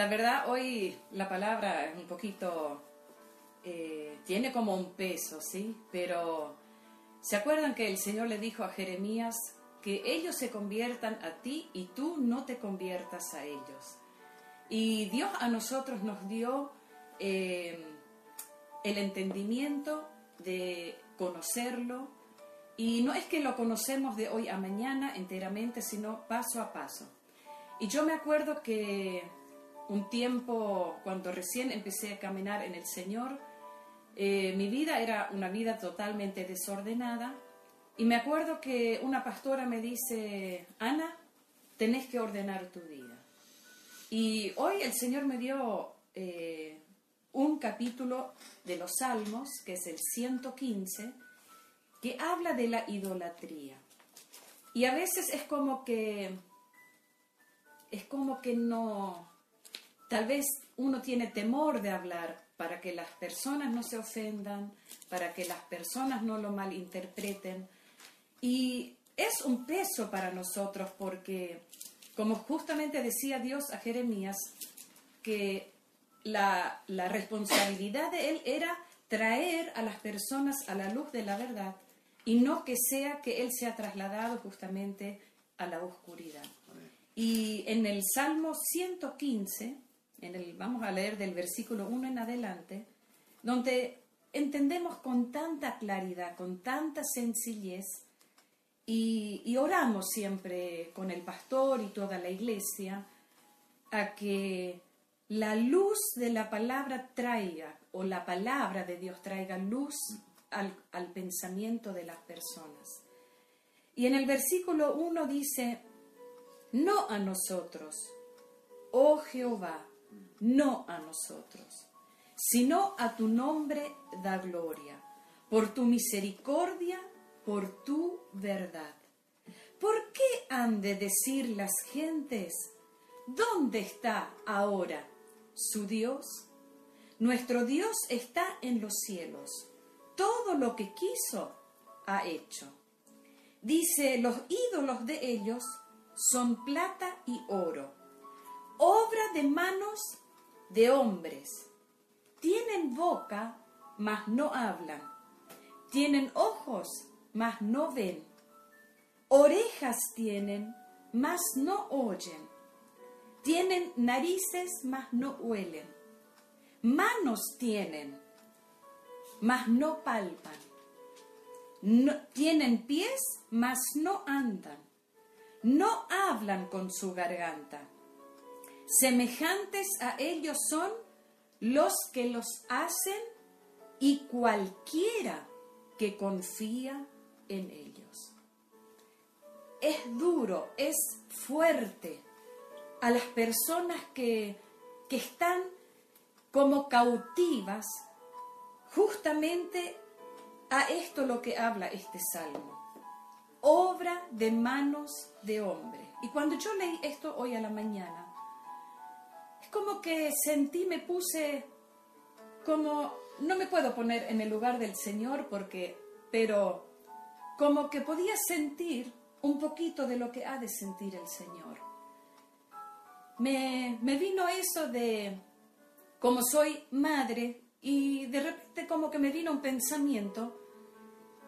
la verdad hoy la palabra es un poquito, eh, tiene como un peso, ¿sí? Pero ¿se acuerdan que el Señor le dijo a Jeremías que ellos se conviertan a ti y tú no te conviertas a ellos? Y Dios a nosotros nos dio eh, el entendimiento de conocerlo, y no es que lo conocemos de hoy a mañana enteramente, sino paso a paso. Y yo me acuerdo que un tiempo, cuando recién empecé a caminar en el Señor, eh, mi vida era una vida totalmente desordenada. Y me acuerdo que una pastora me dice, Ana, tenés que ordenar tu vida. Y hoy el Señor me dio eh, un capítulo de los Salmos, que es el 115, que habla de la idolatría. Y a veces es como que, es como que no, tal vez uno tiene temor de hablar para que las personas no se ofendan, para que las personas no lo malinterpreten. Y es un peso para nosotros porque, como justamente decía Dios a Jeremías, que la, la responsabilidad de él era traer a las personas a la luz de la verdad y no que sea que Él se ha trasladado justamente a la oscuridad. Y en el Salmo 115, vamos a leer del versículo 1 en adelante, donde entendemos con tanta claridad, con tanta sencillez, y, oramos siempre con el pastor y toda la iglesia a que la luz de la palabra traiga, o la palabra de Dios traiga luz al, pensamiento de las personas. Y en el versículo 1 dice, no a nosotros, oh Jehová, no a nosotros, sino a tu nombre da gloria, por tu misericordia, por tu verdad. ¿Por qué han de decir las gentes, ¿dónde está ahora su Dios? Nuestro Dios está en los cielos todo lo que quiso ha hecho. Dice, los ídolos de ellos son plata y oro, obra de manos de hombres. Tienen boca, mas no hablan. Tienen ojos, mas no ven. Orejas tienen, mas no oyen. Tienen narices, mas no huelen. Manos tienen, mas no palpan. Tienen pies, mas no andan. No hablan con su garganta. Semejantes a ellos son los que los hacen y cualquiera que confía en ellos. Es duro, es fuerte a las personas que, que están como cautivas justamente a esto lo que habla este salmo. Obra de manos de hombre. Y cuando yo leí esto hoy a la mañana, como que sentí, me puse como, no me puedo poner en el lugar del Señor porque, pero como que podía sentir un poquito de lo que ha de sentir el Señor. Me, me vino eso de, como soy madre, y de repente como que me vino un pensamiento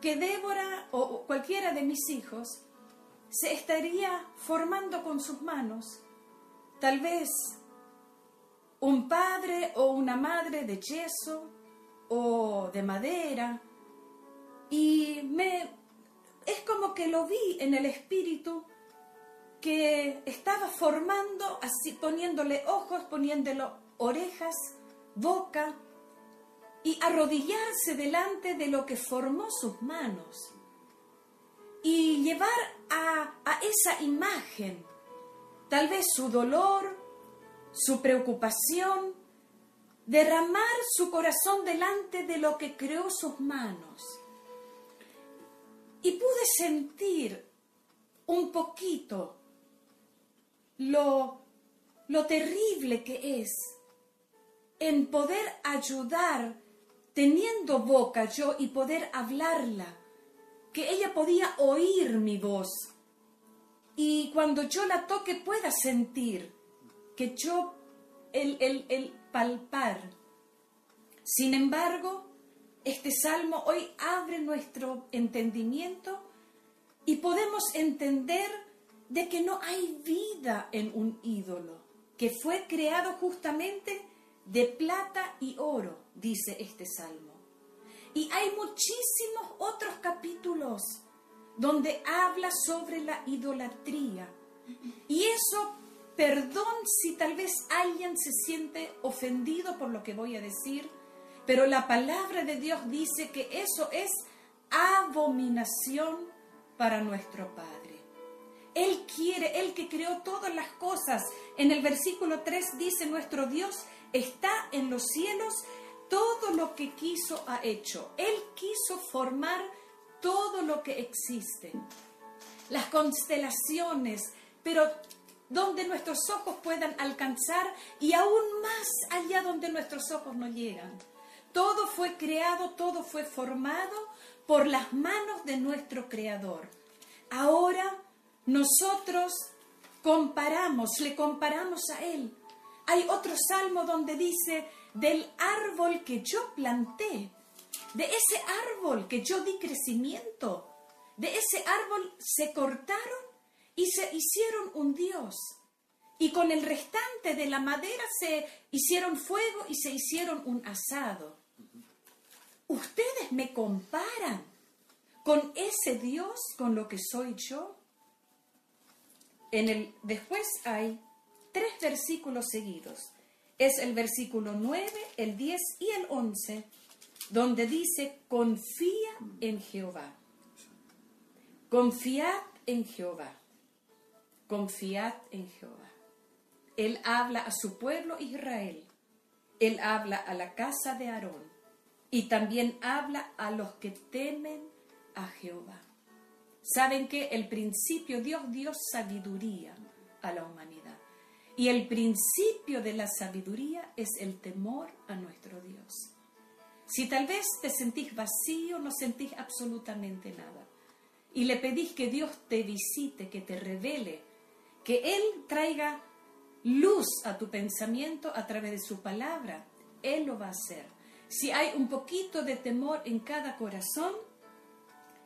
que Débora o cualquiera de mis hijos se estaría formando con sus manos, tal vez un padre o una madre de yeso o de madera, y me es como que lo vi en el espíritu que estaba formando así poniéndole ojos, poniéndole orejas, boca, y arrodillarse delante de lo que formó sus manos. Y llevar a, esa imagen tal vez su dolor, su preocupación, derramar su corazón delante de lo que creó sus manos. Y pude sentir un poquito lo, lo terrible que es en poder ayudar teniendo boca yo y poder hablarla, que ella podía oír mi voz y cuando yo la toque pueda sentir que yo el, el, el palpar. Sin embargo, este salmo hoy abre nuestro entendimiento y podemos entender de que no hay vida en un ídolo, que fue creado justamente de plata y oro, dice este salmo. Y hay muchísimos otros capítulos donde habla sobre la idolatría. Y eso, perdón si tal vez alguien se siente ofendido por lo que voy a decir, pero la palabra de Dios dice que eso es abominación para nuestro Padre. Él quiere, Él que creó todas las cosas. En el versículo 3 dice, nuestro Dios está en los cielos, todo lo que quiso ha hecho. Él quiso formar todo lo que existe. Las constelaciones, pero donde nuestros ojos puedan alcanzar y aún más allá donde nuestros ojos no llegan. Todo fue creado, todo fue formado por las manos de nuestro Creador. Ahora nosotros comparamos, le comparamos a Él. Hay otro salmo donde dice, del árbol que yo planté, de ese árbol que yo di crecimiento, de ese árbol se cortaron y se hicieron un Dios. Y con el restante de la madera se hicieron fuego y se hicieron un asado. Ustedes me comparan con ese Dios, con lo que soy yo. En el, después hay tres versículos seguidos. Es el versículo 9, el 10 y el 11, donde dice, confía en Jehová. Confiad en Jehová. Confiad en Jehová. Él habla a su pueblo Israel. Él habla a la casa de Aarón y también habla a los que temen a Jehová. Saben que el principio, Dios dio sabiduría a la humanidad. Y el principio de la sabiduría es el temor a nuestro Dios. Si tal vez te sentís vacío, no sentís absolutamente nada, y le pedís que Dios te visite, que te revele, que Él traiga luz a tu pensamiento a través de su palabra, Él lo va a hacer si hay un poquito de temor en cada corazón,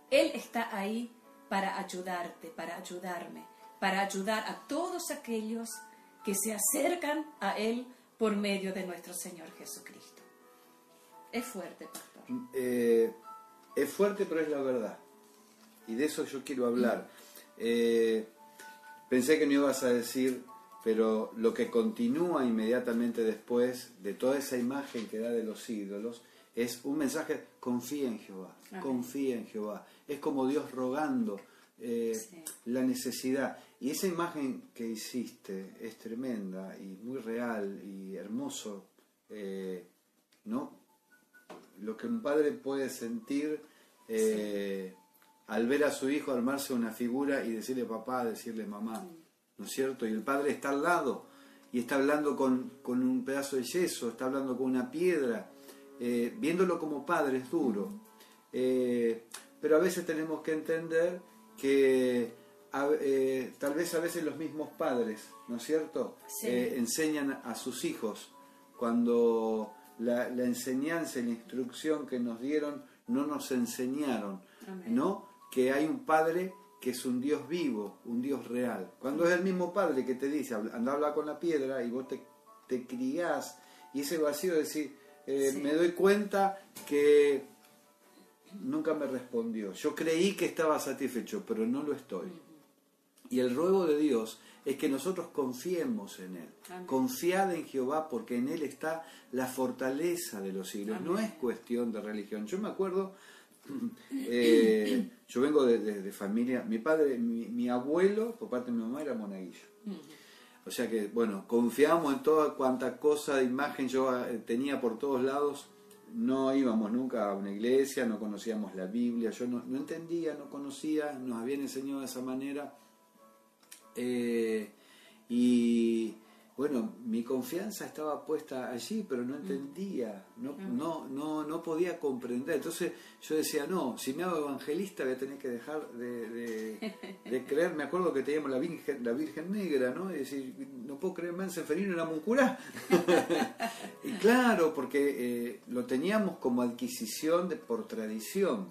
Él está ahí para ayudarte, para ayudarme, para ayudar a todos aquellos que se acercan a Él por medio de nuestro Señor Jesucristo. Es fuerte, pastor. Eh, es fuerte, pero es la verdad. Y de eso yo quiero hablar. Eh, pensé que no ibas a decir pero lo que continúa inmediatamente después de toda esa imagen que da de los ídolos es un mensaje, confía en Jehová, confía en Jehová. Es como Dios rogando eh, la necesidad. Y esa imagen que hiciste es tremenda y muy real y hermoso, eh, ¿no? Lo que un padre puede sentir eh, al ver a su hijo armarse una figura y decirle papá, decirle mamá. ¿no es cierto? Y el padre está al lado y está hablando con, un pedazo de yeso, está hablando con una piedra, eh, viéndolo como padre es duro. Eh, pero a veces tenemos que entender que eh, tal vez a veces los mismos padres, ¿no es cierto?, enseñan a sus hijos cuando la, enseñanza y la instrucción que nos dieron no nos enseñaron, ¿no? Que hay un padre que es un Dios vivo, un Dios real. Cuando es el mismo Padre que te dice, anda a hablar con la piedra y vos te, te criás, y ese vacío de decir, eh, me doy cuenta que nunca me respondió. Yo creí que estaba satisfecho, pero no lo estoy. Y el ruego de Dios es que nosotros confiemos en Él. Confiad en Jehová porque en Él está la fortaleza de los siglos. No es cuestión de religión. Yo me acuerdo eh, yo vengo de, familia, mi padre, mi, abuelo, por parte de mi mamá, era monaguillo. O sea que, bueno, confiamos en toda cuanta cosa de imagen yo eh, tenía por todos lados. No íbamos nunca a una iglesia, no conocíamos la Biblia, yo no, entendía, no conocía, nos habían enseñado de esa manera. Eh, y, bueno, mi confianza estaba puesta allí, pero no entendía, no, no, no, no podía comprender. Entonces yo decía, no, si me hago evangelista voy a tener que dejar de, de, creer. Me acuerdo que teníamos la Virgen, la Virgen Negra, ¿no? Y decir, no puedo creer más en Seferino en la Muncurá. y claro, porque eh, lo teníamos como adquisición de, por tradición.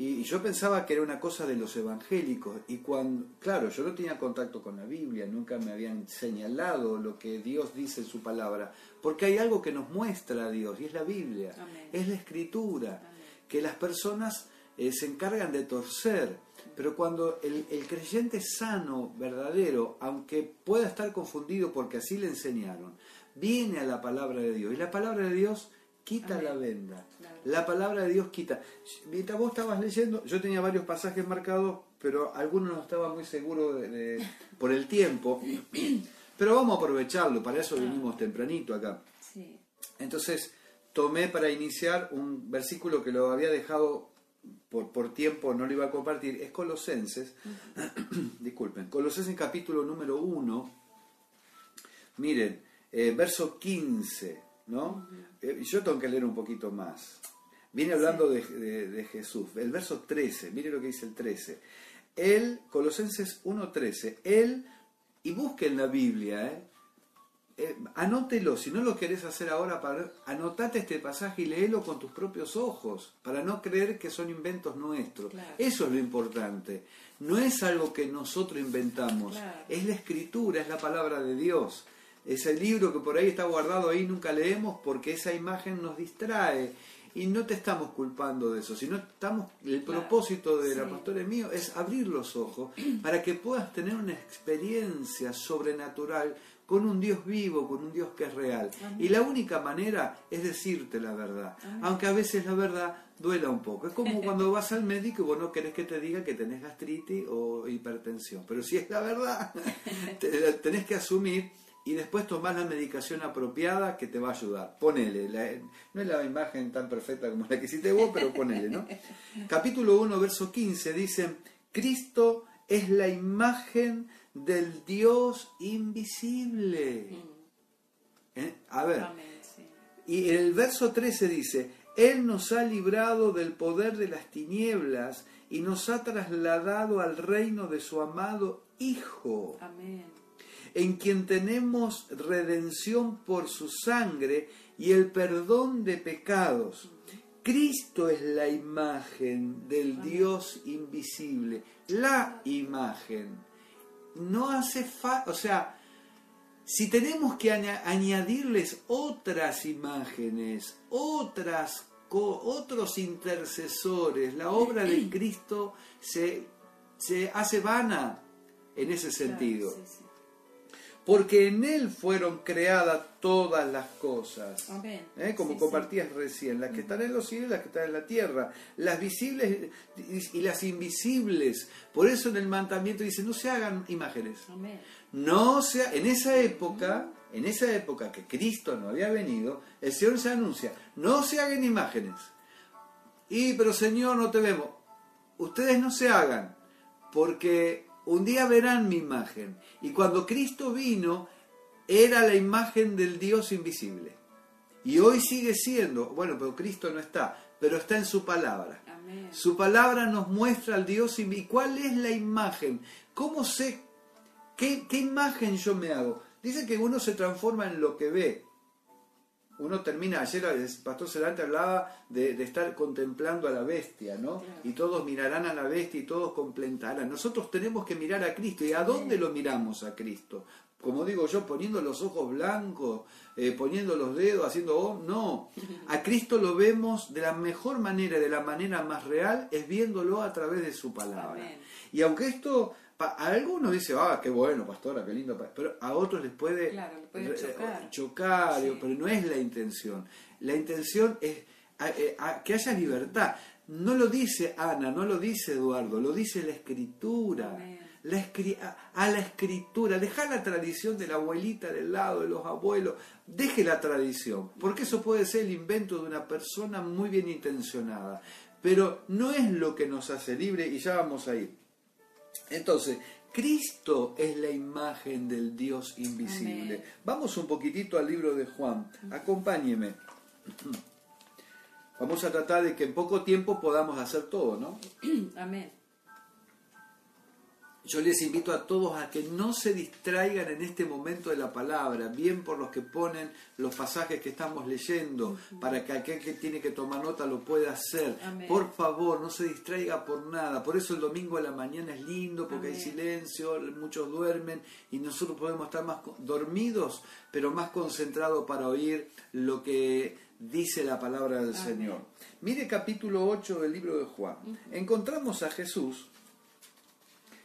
Y, yo pensaba que era una cosa de los evangélicos. Y cuando, claro, yo no tenía contacto con la Biblia, nunca me habían señalado lo que Dios dice en su palabra. Porque hay algo que nos muestra a Dios, y es la Biblia, es la escritura, que las personas eh, se encargan de torcer. Pero cuando el, el, creyente sano, verdadero, aunque pueda estar confundido porque así le enseñaron, viene a la palabra de Dios. Y la palabra de Dios quita la venda. La palabra de Dios quita. Mientras vos estabas leyendo, yo tenía varios pasajes marcados, pero algunos no estaba muy seguro de, por el tiempo. Pero vamos a aprovecharlo, para eso venimos tempranito acá. Entonces, tomé para iniciar un versículo que lo había dejado por, por tiempo, no lo iba a compartir, es Colosenses. Disculpen, Colosenses capítulo número 1. Miren, eh, verso 15. ¿No? Eh, yo tengo que leer un poquito más. Viene hablando de, Jesús. El verso 13, mire lo que dice el 13. Él, Colosenses 1.13, Él, y busquen la Biblia, ¿eh? ¿eh? anótelo, si no lo querés hacer ahora, para, anotate este pasaje y léelo con tus propios ojos, para no creer que son inventos nuestros. Eso es lo importante. No es algo que nosotros inventamos, es la escritura, es la palabra de Dios. Ese libro que por ahí está guardado ahí nunca leemos porque esa imagen nos distrae. Y no te estamos culpando de eso, sino estamos, el propósito de la pastora mío es abrir los ojos para que puedas tener una experiencia sobrenatural con un Dios vivo, con un Dios que es real. Y la única manera es decirte la verdad, aunque a veces la verdad duela un poco. Es como cuando vas al médico y vos no querés que te diga que tenés gastritis o hipertensión, pero si es la verdad, tenés que asumir y después tomás la medicación apropiada que te va a ayudar. Ponele, no es la imagen tan perfecta como la que hiciste vos, pero ponele, ¿no? Capítulo 1, verso 15 dice, Cristo es la imagen del Dios invisible. Mm. ¿Eh? A ver, y el verso 13 dice, Él nos ha librado del poder de las tinieblas y nos ha trasladado al reino de su amado Hijo. Amén en quien tenemos redención por su sangre y el perdón de pecados. Cristo es la imagen del Dios invisible, la imagen. No hace falta, o sea, si tenemos que añadirles otras imágenes, otras otros intercesores, la obra de Cristo se, se hace vana en ese sentido porque en Él fueron creadas todas las cosas. ¿Eh? Como compartías recién, las que están en los cielos y las que están en la tierra, las visibles y las invisibles. Por eso en el mandamiento dice, no se hagan imágenes. No sea, en esa época, en esa época que Cristo no había venido, el Señor se anuncia, no se hagan imágenes. Y, pero Señor, no te vemos. Ustedes no se hagan, porque un día verán mi imagen. Y cuando Cristo vino, era la imagen del Dios invisible. Y hoy sigue siendo, bueno, pero Cristo no está, pero está en su palabra. Su palabra nos muestra al Dios invisible. ¿Y cuál es la imagen? ¿Cómo sé qué, qué imagen yo me hago? Dice que uno se transforma en lo que ve uno termina, ayer el pastor Celante hablaba de, estar contemplando a la bestia, ¿no? Y todos mirarán a la bestia y todos completarán. Nosotros tenemos que mirar a Cristo. ¿Y a dónde lo miramos a Cristo? Como digo yo, poniendo los ojos blancos, eh, poniendo los dedos, haciendo, oh, no. A Cristo lo vemos de la mejor manera, de la manera más real, es viéndolo a través de su palabra. Y aunque esto a algunos dice, ah, qué bueno, pastora, qué lindo, pero a otros les puede, chocar, pero no es la intención. La intención es eh, que haya libertad. No lo dice Ana, no lo dice Eduardo, lo dice la escritura. La a, la escritura, deja la tradición de la abuelita del lado, de los abuelos, deje la tradición, porque eso puede ser el invento de una persona muy bien intencionada, pero no es lo que nos hace libre y ya vamos a ir Entonces, Cristo es la imagen del Dios invisible. Amén. Vamos un poquitito al libro de Juan. Acompáñeme. Vamos a tratar de que en poco tiempo podamos hacer todo, ¿no? Amén. Yo les invito a todos a que no se distraigan en este momento de la palabra, bien por los que ponen los pasajes que estamos leyendo, para que aquel que tiene que tomar nota lo pueda hacer. Amén. Por favor, no se distraiga por nada. Por eso el domingo a la mañana es lindo, porque hay Amén. silencio, muchos duermen y nosotros podemos estar más dormidos, pero más concentrados para oír lo que dice la palabra del Amén. Señor. Mire capítulo 8 del libro de Juan. Encontramos a Jesús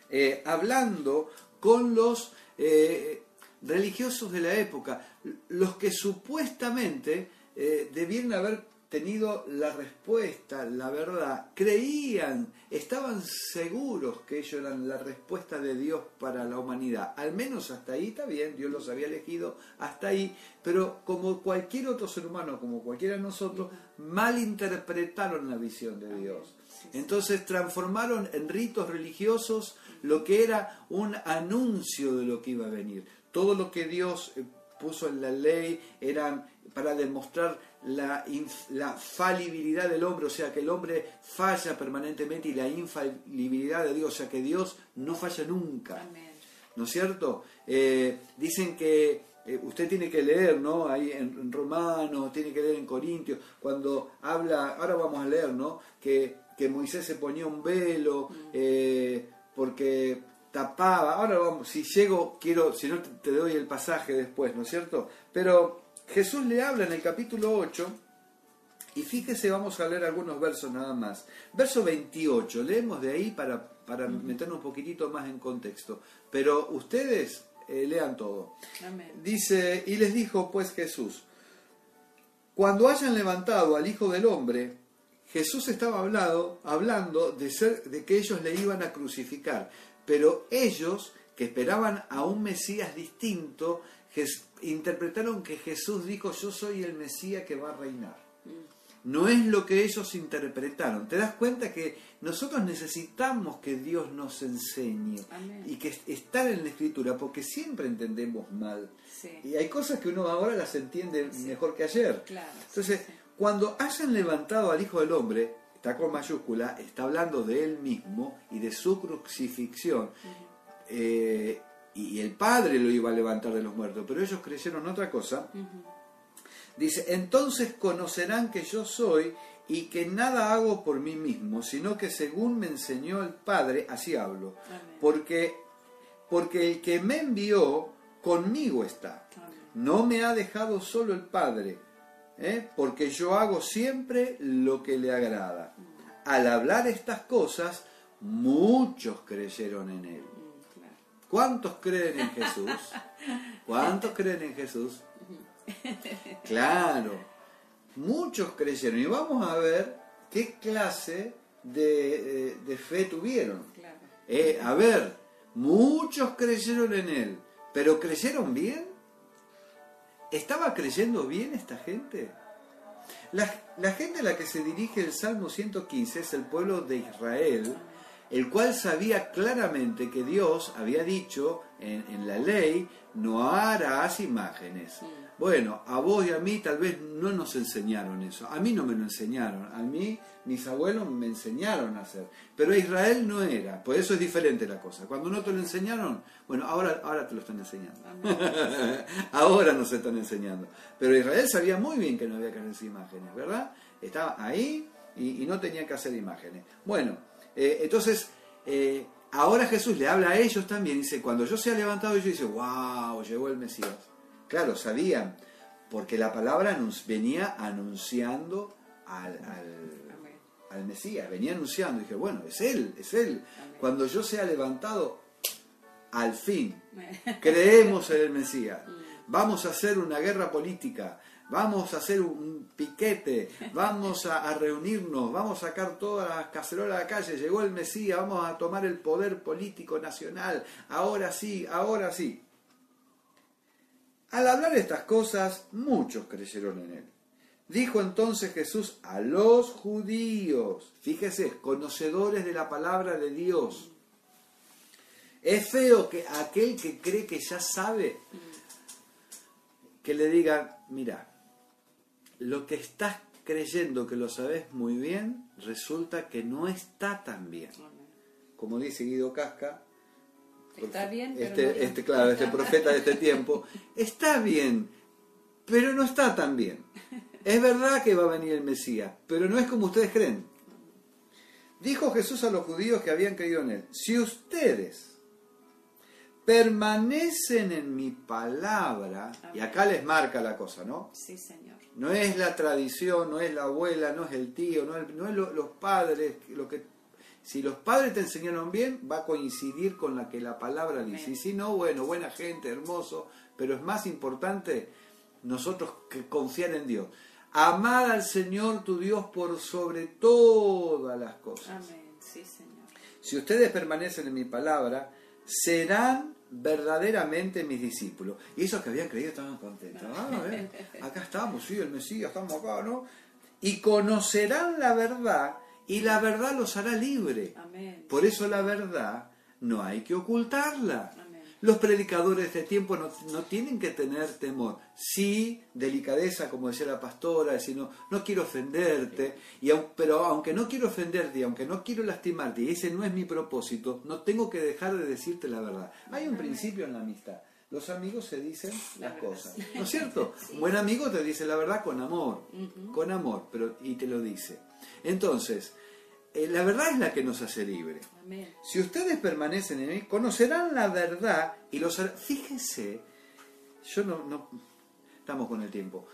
eh, hablando con los eh, religiosos de la época, los que supuestamente eh, debieron haber tenido la respuesta, la verdad, creían, estaban seguros que ellos eran la respuesta de Dios para la humanidad. Al menos hasta ahí está bien, Dios los había elegido hasta ahí, pero como cualquier otro ser humano, como cualquiera de nosotros, malinterpretaron la visión de Dios. Entonces transformaron en ritos religiosos lo que era un anuncio de lo que iba a venir. Todo lo que Dios eh, puso en la ley eran para demostrar la, la falibilidad del hombre, o sea que el hombre falla permanentemente y la infalibilidad de Dios, o sea que Dios no falla nunca. Amén. ¿no es cierto? Eh, dicen que eh, usted tiene que leer, ¿no? Ahí en, en Romanos, tiene que leer en Corintios, cuando habla, ahora vamos a leer, ¿no? Que, que Moisés se ponía un velo eh, porque tapaba, ahora vamos, si llego, quiero, si no te, doy el pasaje después, ¿no es cierto? Pero Jesús le habla en el capítulo 8, y fíjese, vamos a leer algunos versos nada más. Verso 28, leemos de ahí para, para meternos un poquitito más en contexto. Pero ustedes eh, lean todo. Amén. Dice, y les dijo pues Jesús, cuando hayan levantado al Hijo del Hombre, Jesús estaba hablado, hablando de, ser, de que ellos le iban a crucificar, pero ellos, que esperaban a un Mesías distinto, interpretaron que Jesús dijo, yo soy el Mesías que va a reinar. No es lo que ellos interpretaron. ¿Te das cuenta que nosotros necesitamos que Dios nos enseñe Amén. y que estar en la escritura, porque siempre entendemos mal. Sí. Y hay cosas que uno ahora las entiende Sí. mejor que ayer. Claro. Entonces, sí. Cuando hayan levantado al Hijo del Hombre, está con mayúscula, está hablando de él mismo y de su crucifixión. Eh, y el Padre lo iba a levantar de los muertos, pero ellos creyeron otra cosa. Dice, entonces conocerán que yo soy y que nada hago por mí mismo, sino que según me enseñó el Padre, así hablo. Amén. Porque, porque el que me envió conmigo está. Amén. No me ha dejado solo el Padre, ¿eh? porque yo hago siempre lo que le agrada. Al hablar estas cosas, muchos creyeron en él. Mm. ¿Cuántos creen en Jesús? ¿Cuántos creen en Jesús? Claro, muchos creyeron. Y vamos a ver qué clase de, eh, de fe tuvieron. Eh, a ver, muchos creyeron en él, pero ¿creyeron bien? ¿Estaba creyendo bien esta gente? La, gente a la que se dirige el Salmo 115 es el pueblo de Israel, el cual sabía claramente que Dios había dicho en, en la ley, no harás imágenes. Bueno, a vos y a mí tal vez no nos enseñaron eso. A mí no me lo enseñaron. A mí mis abuelos me enseñaron a hacer. Pero a Israel no era. Por eso es diferente la cosa. Cuando no te lo enseñaron, bueno, ahora, ahora te lo están enseñando. Ahora nos están enseñando. Pero Israel sabía muy bien que no había que hacer imágenes, ¿verdad? Estaba ahí y, y no tenía que hacer imágenes. Bueno, eh, entonces, eh, ahora Jesús le habla a ellos también. Dice, cuando yo sea levantado, ellos dicen, wow, llegó el Mesías. Claro, sabían, porque la palabra venía anunciando al, al, al Mesías, venía anunciando. dije, bueno, es Él, es Él. Cuando yo sea levantado, al fin, creemos en el Mesías. Vamos a hacer una guerra política, vamos a hacer un piquete, vamos a, reunirnos, vamos a sacar todas las cacerolas a la calle, llegó el Mesías, vamos a tomar el poder político nacional, ahora sí, ahora sí. Al hablar estas cosas, muchos creyeron en él. Dijo entonces Jesús a los judíos, fíjese, conocedores de la palabra de Dios, Es feo que aquel que cree que ya sabe, que le diga, mira, lo que estás creyendo que lo sabes muy bien, resulta que no está tan bien. Como dice Guido Casca, Está bien, pero este, no este, claro, este profeta de este tiempo, está bien, pero no está tan bien. Es verdad que va a venir el Mesías, pero no es como ustedes creen. Dijo Jesús a los judíos que habían creído en él, si ustedes permanecen en mi palabra, y acá les marca la cosa, ¿no? Sí, Señor. No es la tradición, no es la abuela, no es el tío, no es, no es lo- los padres, lo que si los padres te enseñaron bien, va a coincidir con la que la palabra dice. Y si no, bueno, buena gente, hermoso, pero es más importante nosotros que confiar en Dios. Amar al Señor tu Dios por sobre todas las cosas. Amén. Sí, Señor. Si ustedes permanecen en mi palabra, serán verdaderamente mis discípulos. Y esos que habían creído estaban contentos. Ah, ven, acá estamos, sí, el Mesías, estamos acá, ¿no? Y conocerán la verdad y la verdad los hará libre. Amén. Por eso la verdad no hay que ocultarla. Los predicadores de tiempo no, no tienen que tener temor. Sí, delicadeza, como decía la pastora, decir, no, no quiero ofenderte, y pero aunque no quiero ofenderte aunque no quiero lastimarte, y ese no es mi propósito, no tengo que dejar de decirte la verdad. Hay un principio en la amistad. Los amigos se dicen La las verdad. cosas, ¿no es cierto? Un buen amigo te dice la verdad con amor, con amor, pero y te lo dice. Entonces, la verdad es la que nos hace libre. Amén. Si ustedes permanecen en mí, conocerán la verdad y los Fíjense, yo no, no- estamos con el tiempo.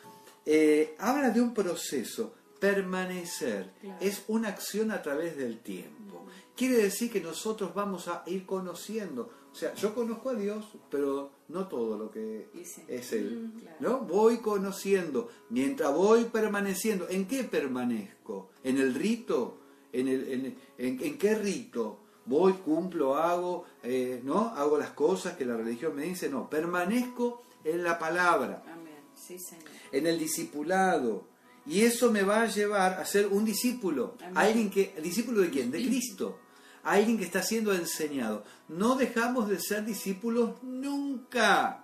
Eh, habla de un proceso, permanecer, Claro. es una acción a través del tiempo. Quiere decir que nosotros vamos a ir conociendo. O sea, yo conozco a Dios, pero no todo lo que sí. es Él. Mm, claro. ¿No? Voy conociendo. Mientras voy permaneciendo. ¿En qué permanezco? ¿En el rito? ¿En, el, en, en- en qué rito? Voy, cumplo, hago, eh, ¿no? Hago las cosas que la religión me dice. No, permanezco en la palabra, Amén. Sí, Señor. en el discipulado. Y eso me va a llevar a ser un discípulo. Amén. Alguien que, ¿Discípulo de quién? De Cristo. Alguien que está siendo enseñado. No dejamos de ser discípulos nunca.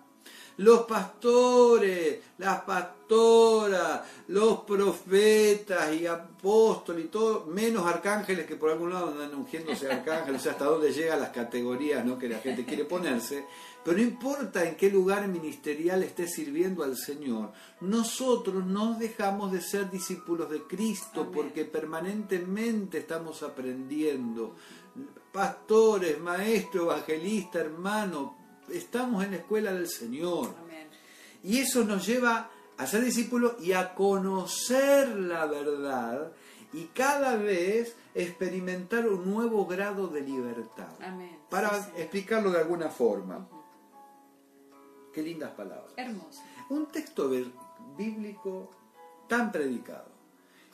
Los pastores, las pastoras, los profetas y apóstoles y todo, menos arcángeles que por algún lado andan ungiéndose arcángeles, o sea, hasta dónde llegan las categorías ¿no? que la gente quiere ponerse. Pero no importa en qué lugar ministerial esté sirviendo al Señor, nosotros no dejamos de ser discípulos de Cristo Amén. porque permanentemente estamos aprendiendo. Pastores, maestro, evangelista, hermano, estamos en la escuela del Señor. Amén. Y eso nos lleva a ser discípulos y a conocer la verdad y cada vez experimentar un nuevo grado de libertad. Amén. Para Sí, explicarlo de alguna forma. Qué lindas palabras. Hermoso. Un texto bíblico tan predicado.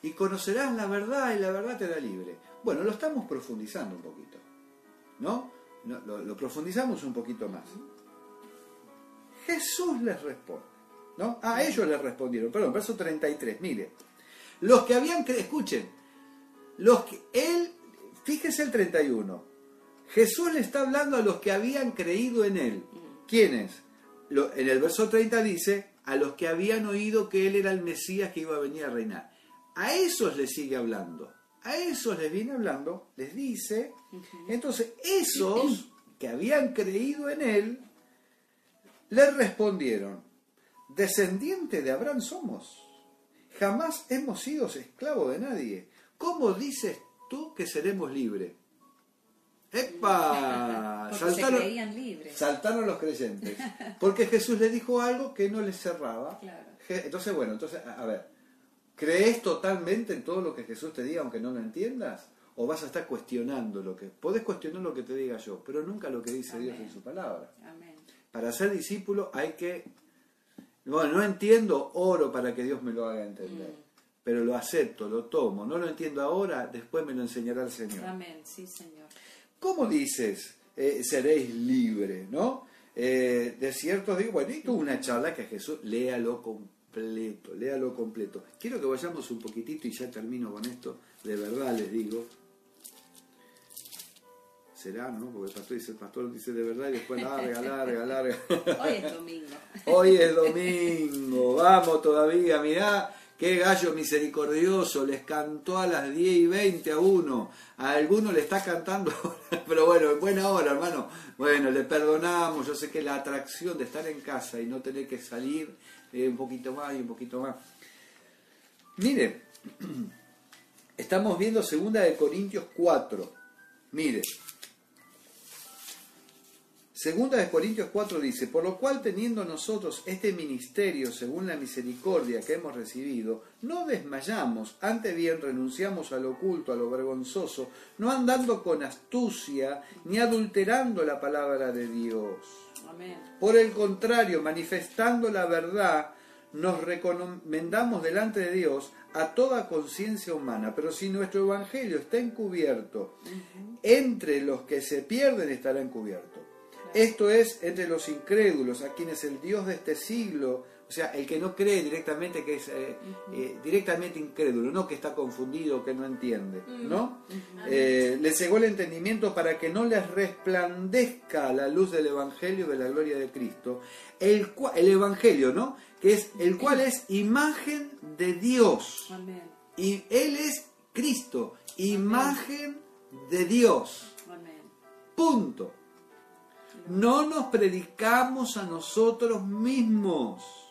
Y conocerás la verdad y la verdad te da libre. Bueno, lo estamos profundizando un poquito. ¿No? No, lo, lo profundizamos un poquito más. Jesús les responde. ¿No? A ellos les respondieron. Perdón, verso 33. Mire. Los que habían creído, escuchen. Los que él, fíjese el 31. Jesús le está hablando a los que habían creído en él. ¿Quiénes? Lo- en el verso 30 dice, a los que habían oído que él era el Mesías que iba a venir a reinar. A esos les sigue hablando. A esos les viene hablando, les dice. Entonces, esos que habían creído en él, le respondieron, descendiente de Abraham somos. Jamás hemos sido esclavos de nadie. ¿Cómo dices tú que seremos libres? ¡Epa! Saltaron, libres. saltaron los creyentes. Porque Jesús les dijo algo que no les cerraba. Claro. Entonces, bueno, entonces, a ver, ¿crees totalmente en todo lo que Jesús te diga aunque no lo entiendas? ¿O vas a estar cuestionando lo que... Podés cuestionar lo que te diga yo, pero nunca lo que dice Dios en su palabra. Amén. Para ser discípulo hay que... Bueno, no entiendo, oro para que Dios me lo haga entender. Mm. Pero lo acepto, lo tomo. No lo entiendo ahora, después me lo enseñará el Señor. Amén. Sí, Señor. ¿Cómo dices eh, seréis libres? ¿No? Eh, de cierto digo, bueno, y tuvo una charla que Jesús, léalo completo, léalo completo. Quiero que vayamos un poquitito y ya termino con esto, de verdad les digo. será, ¿no? Porque el pastor dice, el pastor dice de verdad y después larga, larga, larga. Hoy es domingo. Hoy es domingo, vamos todavía, mirá. Qué gallo misericordioso, les cantó a las 10 y 20 a uno, a alguno le está cantando, pero bueno, en buena hora, hermano. Bueno, le perdonamos, yo sé que la atracción de estar en casa y no tener que salir un poquito más y un poquito más. Mire, estamos viendo segunda de Corintios 4. Mire, Segunda de Corintios 4 dice, por lo cual teniendo nosotros este ministerio según la misericordia que hemos recibido, no desmayamos, antes bien renunciamos a lo oculto, a lo vergonzoso, no andando con astucia ni adulterando la palabra de Dios. Por el contrario, manifestando la verdad, nos recomendamos delante de Dios a toda conciencia humana. Pero si nuestro evangelio está encubierto, entre los que se pierden estará encubierto. Esto es entre los incrédulos, a quienes el Dios de este siglo, sea, el que no cree directamente, que es eh, eh, directamente incrédulo, no que está confundido, que no entiende, ¿no? Eh, le cegó el entendimiento para que no les resplandezca la luz del Evangelio de la gloria de Cristo, el, el Evangelio, ¿no? Que es el cual es imagen de Dios. Amén. Y Él es Cristo, imagen de Dios. Amén. Punto. No nos predicamos a nosotros mismos.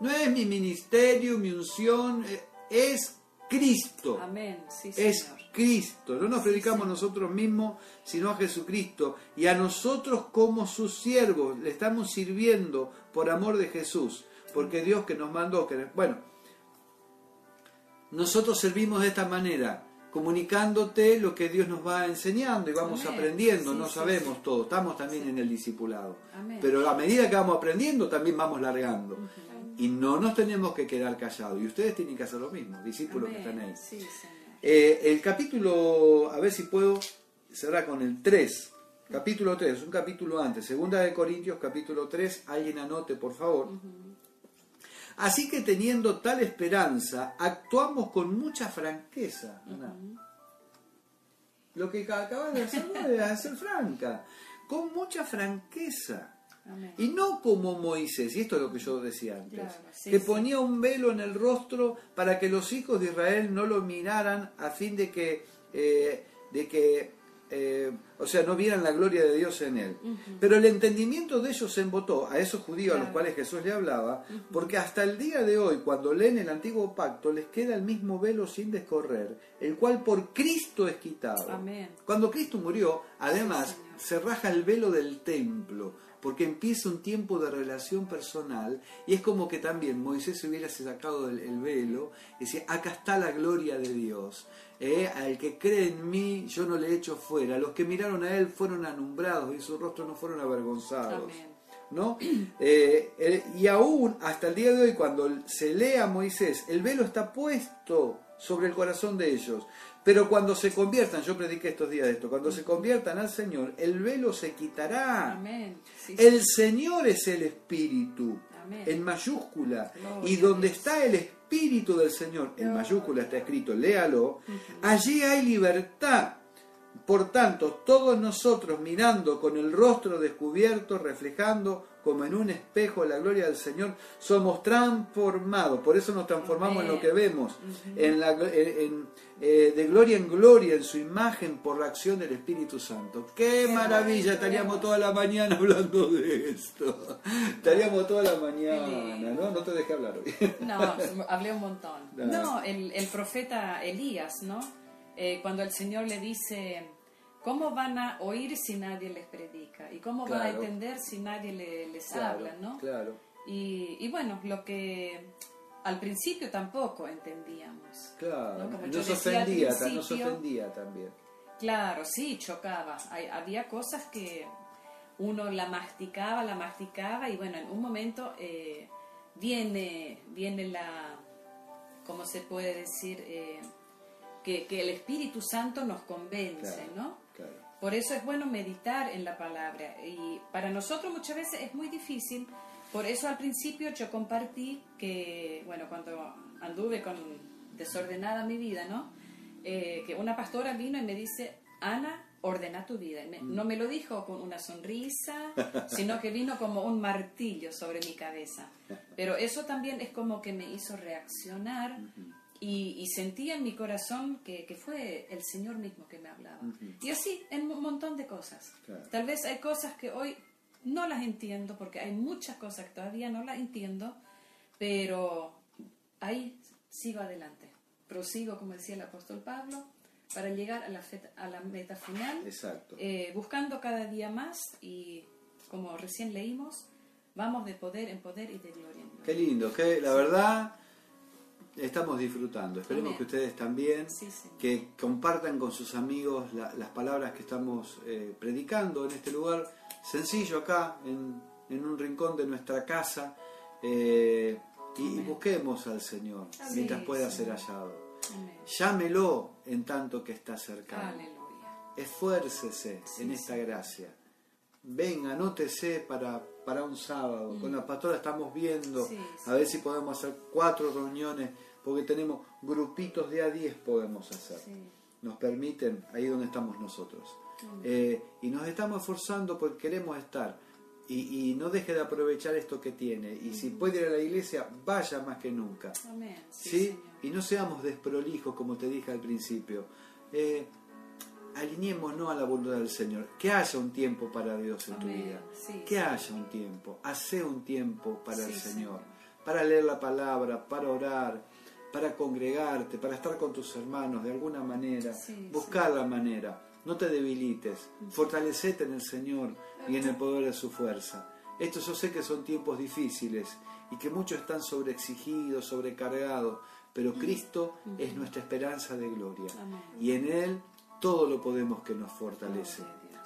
No es mi ministerio, mi unción, eh, es Cristo. Amén. Sí, Es Señor. Cristo. No nos predicamos nosotros mismos, sino a Jesucristo. Y a nosotros como sus siervos le estamos sirviendo por amor de Jesús. Porque Dios que nos mandó, que bueno, nosotros servimos de esta manera, comunicándote lo que Dios nos va enseñando y vamos Amén. aprendiendo, Sí, no sabemos todo, estamos también en el discipulado. Amén. Pero a medida que vamos aprendiendo, también vamos largando. Y no nos tenemos que quedar callados. Y ustedes tienen que hacer lo mismo, discípulos que están ahí. Sí. Eh, el capítulo, a ver si puedo cerrar con el 3. Capítulo 3, es un capítulo antes. Segunda de Corintios, capítulo 3. Alguien anote, por favor. Así que teniendo tal esperanza, actuamos con mucha franqueza. Lo que acabas de hacer es ser franca. Con mucha franqueza. Amén. Y no como Moisés, y esto es lo que yo decía antes, Claro, sí, que sí. ponía un velo en el rostro para que los hijos de Israel no lo miraran a fin de que, eh, de que eh, o sea, no vieran la gloria de Dios en él. Pero el entendimiento de ellos se embotó a esos judíos a los cuales Jesús le hablaba, porque hasta el día de hoy, cuando leen el antiguo pacto, les queda el mismo velo sin descorrer, el cual por Cristo es quitado. Amén. Cuando Cristo murió, además, Sí, se raja el velo del templo, porque empieza un tiempo de relación personal, y es como que también Moisés se hubiera sacado el, el velo y decía, acá está la gloria de Dios. Eh, al que cree en mí, yo no le echo fuera. Los que miraron a él fueron anumbrados y sus rostros no fueron avergonzados. Amén. ¿no? Eh, y aún hasta el día de hoy, cuando se lee a Moisés, el velo está puesto sobre el corazón de ellos. Pero cuando se conviertan, yo prediqué estos días de esto, cuando se conviertan al Señor, el velo se quitará. Amén. Sí, El Señor es el Espíritu, Amén. en mayúscula. Y donde Dios. está el Espíritu del Señor, en mayúscula está escrito, léalo, allí hay libertad. Por tanto, todos nosotros mirando con el rostro descubierto, reflejando como en un espejo la gloria del Señor, somos transformados. Por eso nos transformamos en lo que vemos, en la, en- en, eh, de gloria en gloria, en su imagen, por la acción del Espíritu Santo. ¡Qué, Qué maravilla! Estaríamos toda la mañana hablando de esto. Estaríamos toda la mañana. ¿no? No te dejé hablar hoy. No, hablé un montón. No. No, el, el profeta Elías, ¿no? Eh, cuando el Señor le dice, ¿cómo van a oír si nadie les predica? ¿Y cómo van a entender si nadie le- les Claro, habla, ¿no? Claro. Y, y bueno, lo que al principio tampoco entendíamos. Claro, ¿no? Como yo nos ofendía, nos ofendía también. Claro, sí, chocaba. Hay- había cosas que uno la masticaba, la masticaba y bueno, en un momento eh, viene, viene la, ¿cómo se puede decir? Eh, que, que el Espíritu Santo nos convence, Claro. ¿no? Claro. Por eso es bueno meditar en la palabra. Y para nosotros muchas veces es muy difícil. Por eso al principio yo compartí que, bueno, cuando anduve con desordenada mi vida, ¿no? Eh, que una pastora vino y me dice, Ana, ordena tu vida. Me- No me lo dijo con una sonrisa, sino que vino como un martillo sobre mi cabeza. Pero eso también es como que me hizo reaccionar y, y sentí en mi corazón que, que fue el Señor mismo que me hablaba. Y así en un montón de cosas. Claro. Tal vez hay cosas que hoy no las entiendo, porque hay muchas cosas que todavía no las entiendo, pero ahí sigo adelante. Prosigo, como decía el apóstol Pablo, para llegar a la, fe- a la meta final, Exacto. eh, buscando cada día más y, como recién leímos, vamos de poder en poder y de gloria en gloria. Qué lindo, que la verdad estamos disfrutando. Esperemos Amén. que ustedes también, Sí, que compartan con sus amigos la- las palabras que estamos eh, predicando en este lugar sencillo acá, en, en un rincón de nuestra casa, eh, y, busquemos al Señor Amén, mientras pueda ser hallado. Amén. Llámelo en tanto que está cercano. Aleluya. Esfuércese en esta gracia. Venga, anótese para, para un sábado. Con la pastora estamos viendo Mm. Sí, sí. a ver si podemos hacer cuatro reuniones, porque tenemos grupitos de a 10 podemos hacer. Sí. Nos permiten ahí donde estamos nosotros. Amén. Eh, y nos estamos esforzando porque queremos estar. Y, y no deje de aprovechar esto que tiene. Y si puede ir a la iglesia, vaya más que nunca. Amén. Sí. Y no seamos desprolijos, como te dije al principio. Eh, alineémonos a la voluntad del Señor. Que haya un tiempo para Dios en tu vida. Sí, que sí. haya un tiempo. Hace un tiempo para el Sí, Señor. Señor. Para leer la palabra, para orar, para congregarte, para estar con tus hermanos de alguna manera. Buscar la manera. No te debilites. Fortalecete en el Señor y en el poder de su fuerza. Estos yo sé que son tiempos difíciles y que muchos están sobreexigidos, sobrecargados, pero Cristo es nuestra esperanza de gloria. Amén. Y en Él todo lo podemos que nos fortalece.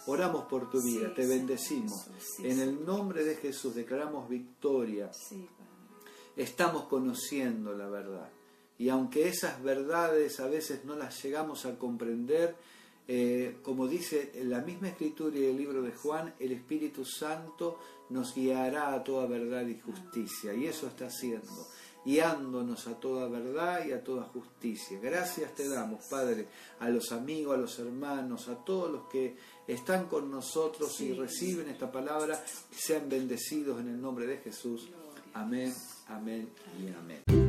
Oramos por tu vida, Sí, te bendecimos. Sí, en el nombre de Jesús declaramos victoria. Sí. Estamos conociendo la verdad. Y aunque esas verdades a veces no las llegamos a comprender, eh, como dice la misma escritura y el libro de Juan, el Espíritu Santo nos guiará a toda verdad y justicia. Y eso está haciendo, guiándonos a toda verdad y a toda justicia. Gracias te damos, Padre, a los amigos, a los hermanos, a todos los que están con nosotros y reciben esta palabra, sean bendecidos en el nombre de Jesús. Amén, amén y amén.